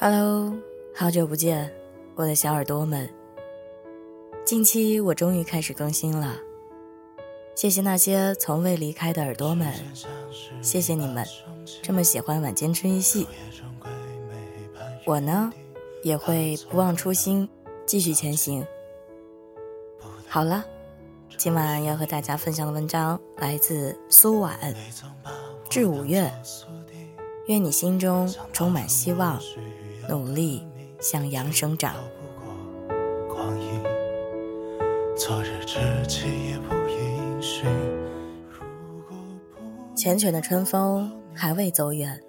Hello，好久不见，我的小耳朵们。近期我终于开始更新了，谢谢那些从未离开的耳朵们，谢谢你们这么喜欢晚间治愈系。我呢，也会不忘初心，继续前行。好了，今晚要和大家分享的文章来自苏婉，至五月，愿你心中充满希望。努力向阳生长。缱绻的春风还未走远，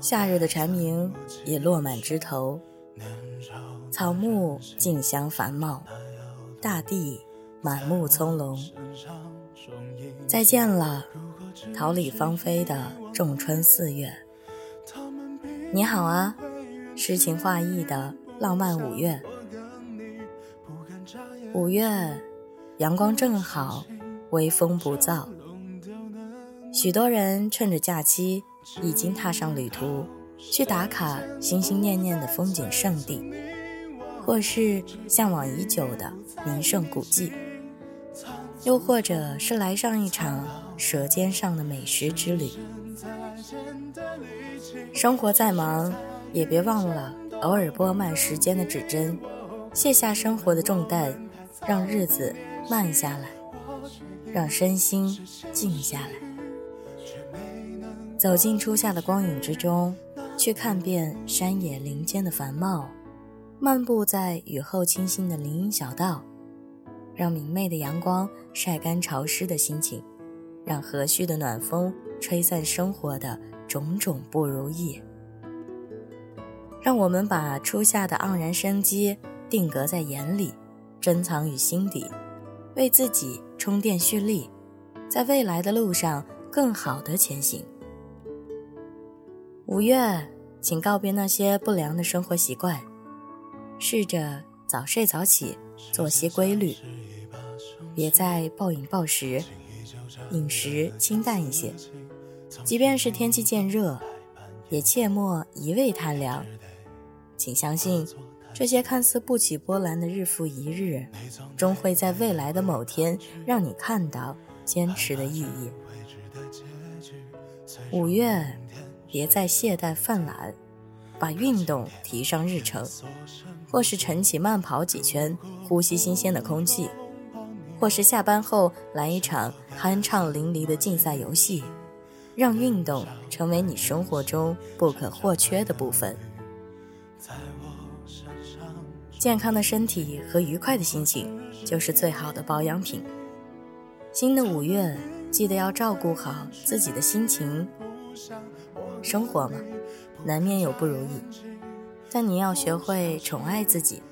夏日的蝉鸣也落满枝头，草木竞相繁茂，大地满目葱茏。再见了，桃李芳菲的仲春四月。你好啊。诗情画意的浪漫五月，五月阳光正好，微风不燥。许多人趁着假期已经踏上旅途，去打卡心心念念的风景胜地，或是向往已久的名胜古迹，又或者是来上一场舌尖上的美食之旅。生活再忙。也别忘了偶尔拨慢时间的指针，卸下生活的重担，让日子慢下来，让身心静下来，走进初夏的光影之中，去看遍山野林间的繁茂，漫步在雨后清新的林荫小道，让明媚的阳光晒干潮湿的心情，让和煦的暖风吹散生活的种种不如意。让我们把初夏的盎然生机定格在眼里，珍藏于心底，为自己充电蓄力，在未来的路上更好的前行。五月，请告别那些不良的生活习惯，试着早睡早起，作息规律，别再暴饮暴食，饮食清淡一些。即便是天气渐热，也切莫一味贪凉。请相信，这些看似不起波澜的日复一日，终会在未来的某天让你看到坚持的意义。五月，别再懈怠犯懒，把运动提上日程，或是晨起慢跑几圈，呼吸新鲜的空气，或是下班后来一场酣畅淋漓的竞赛游戏，让运动成为你生活中不可或缺的部分。健康的身体和愉快的心情就是最好的保养品。新的五月，记得要照顾好自己的心情。生活嘛，难免有不如意，但你要学会宠爱自己，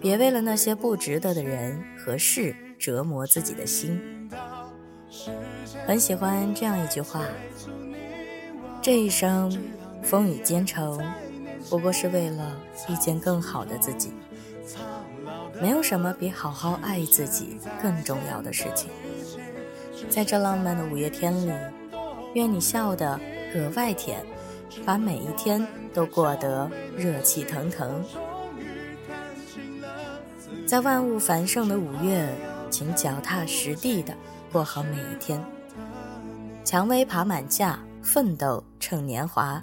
别为了那些不值得的人和事折磨自己的心。很喜欢这样一句话：这一生风雨兼程。不过是为了遇见更好的自己，没有什么比好好爱自己更重要的事情。在这浪漫的五月天里，愿你笑得格外甜，把每一天都过得热气腾腾。在万物繁盛的五月，请脚踏实地的过好每一天。蔷薇爬满架，奋斗趁年华。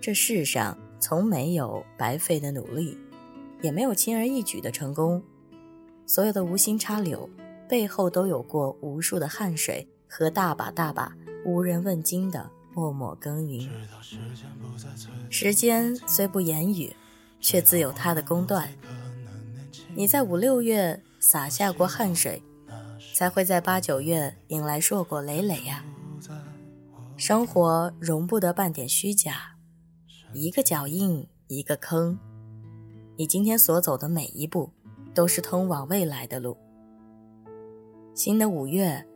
这世上。从没有白费的努力，也没有轻而易举的成功。所有的无心插柳，背后都有过无数的汗水和大把大把无人问津的默默耕耘。时间虽不言语，却自有它的公断。你在五六月洒下过汗水，才会在八九月迎来硕果累累呀。生活容不得半点虚假。一个脚印，一个坑。你今天所走的每一步，都是通往未来的路。新的五月，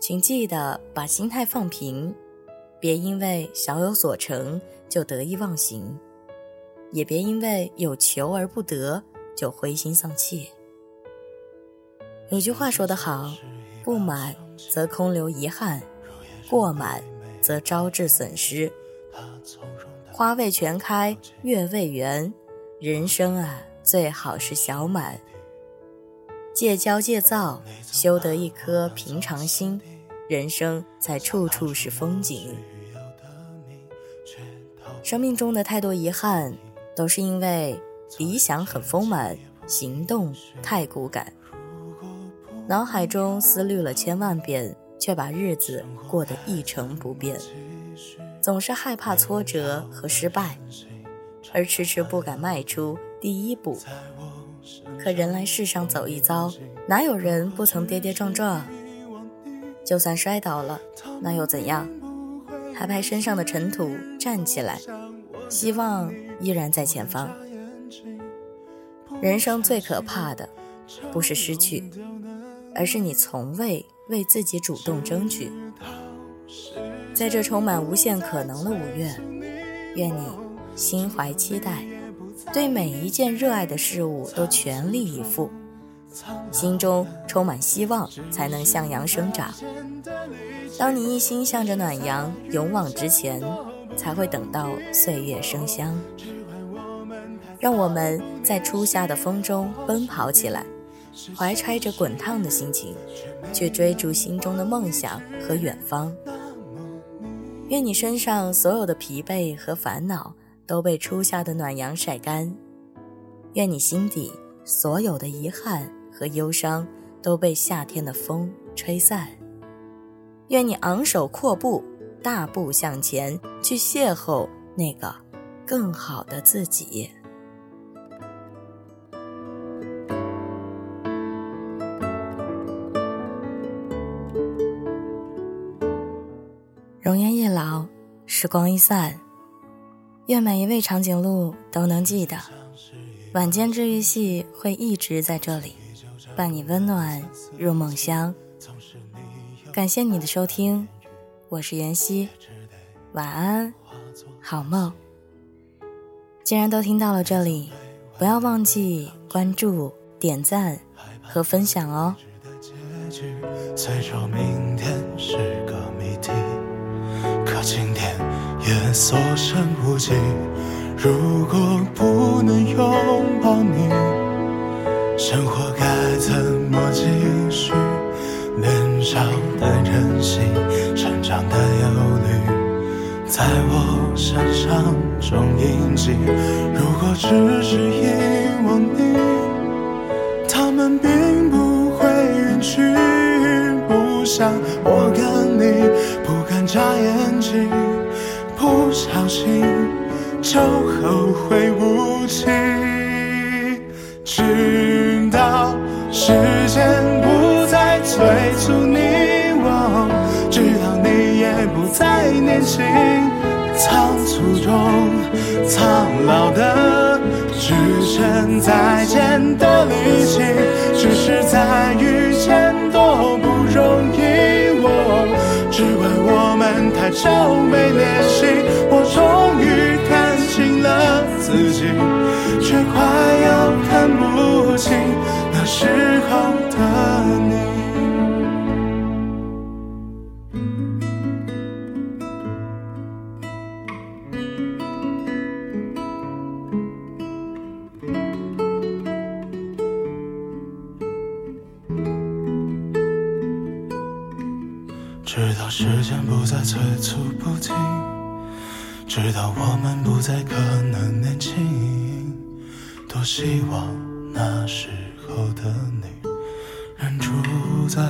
请记得把心态放平，别因为小有所成就得意忘形，也别因为有求而不得就灰心丧气。有句话说得好：不满则空留遗憾，过满则招致损失。花未全开，月未圆，人生啊，最好是小满。戒骄戒躁，修得一颗平常心，人生才处处是风景。生命中的太多遗憾，都是因为理想很丰满，行动太骨感。脑海中思虑了千万遍，却把日子过得一成不变。总是害怕挫折和失败，而迟迟不敢迈出第一步。可人来世上走一遭，哪有人不曾跌跌撞撞？就算摔倒了，那又怎样？拍拍身上的尘土，站起来，希望依然在前方。人生最可怕的，不是失去，而是你从未为自己主动争取。在这充满无限可能的五月，愿你心怀期待，对每一件热爱的事物都全力以赴，心中充满希望，才能向阳生长。当你一心向着暖阳勇往直前，才会等到岁月生香。让我们在初夏的风中奔跑起来，怀揣着滚烫的心情，去追逐心中的梦想和远方。愿你身上所有的疲惫和烦恼都被初夏的暖阳晒干，愿你心底所有的遗憾和忧伤都被夏天的风吹散。愿你昂首阔步，大步向前，去邂逅那个更好的自己。时光一散，愿每一位长颈鹿都能记得，晚间治愈系会一直在这里，伴你温暖入梦乡。感谢你的收听，我是妍希，晚安，好梦。既然都听到了这里，不要忘记关注、点赞和分享哦。可今天也所剩无几。如果不能拥抱你，生活该怎么继续？年少的任性，成长的忧虑，在我身上中印记。如果只是遗忘你，他们并不会远去。不想我跟你不敢眨眼睛，不小心就后会无期。直到时间不再催促你，我直到你也不再年轻，仓促中苍老的只剩再见的力气，只是在遇见容易，我只怪我们太久没联系，直到时间不再催促不停，直到我们不再可能年轻。多希望那时候的你，仍住在。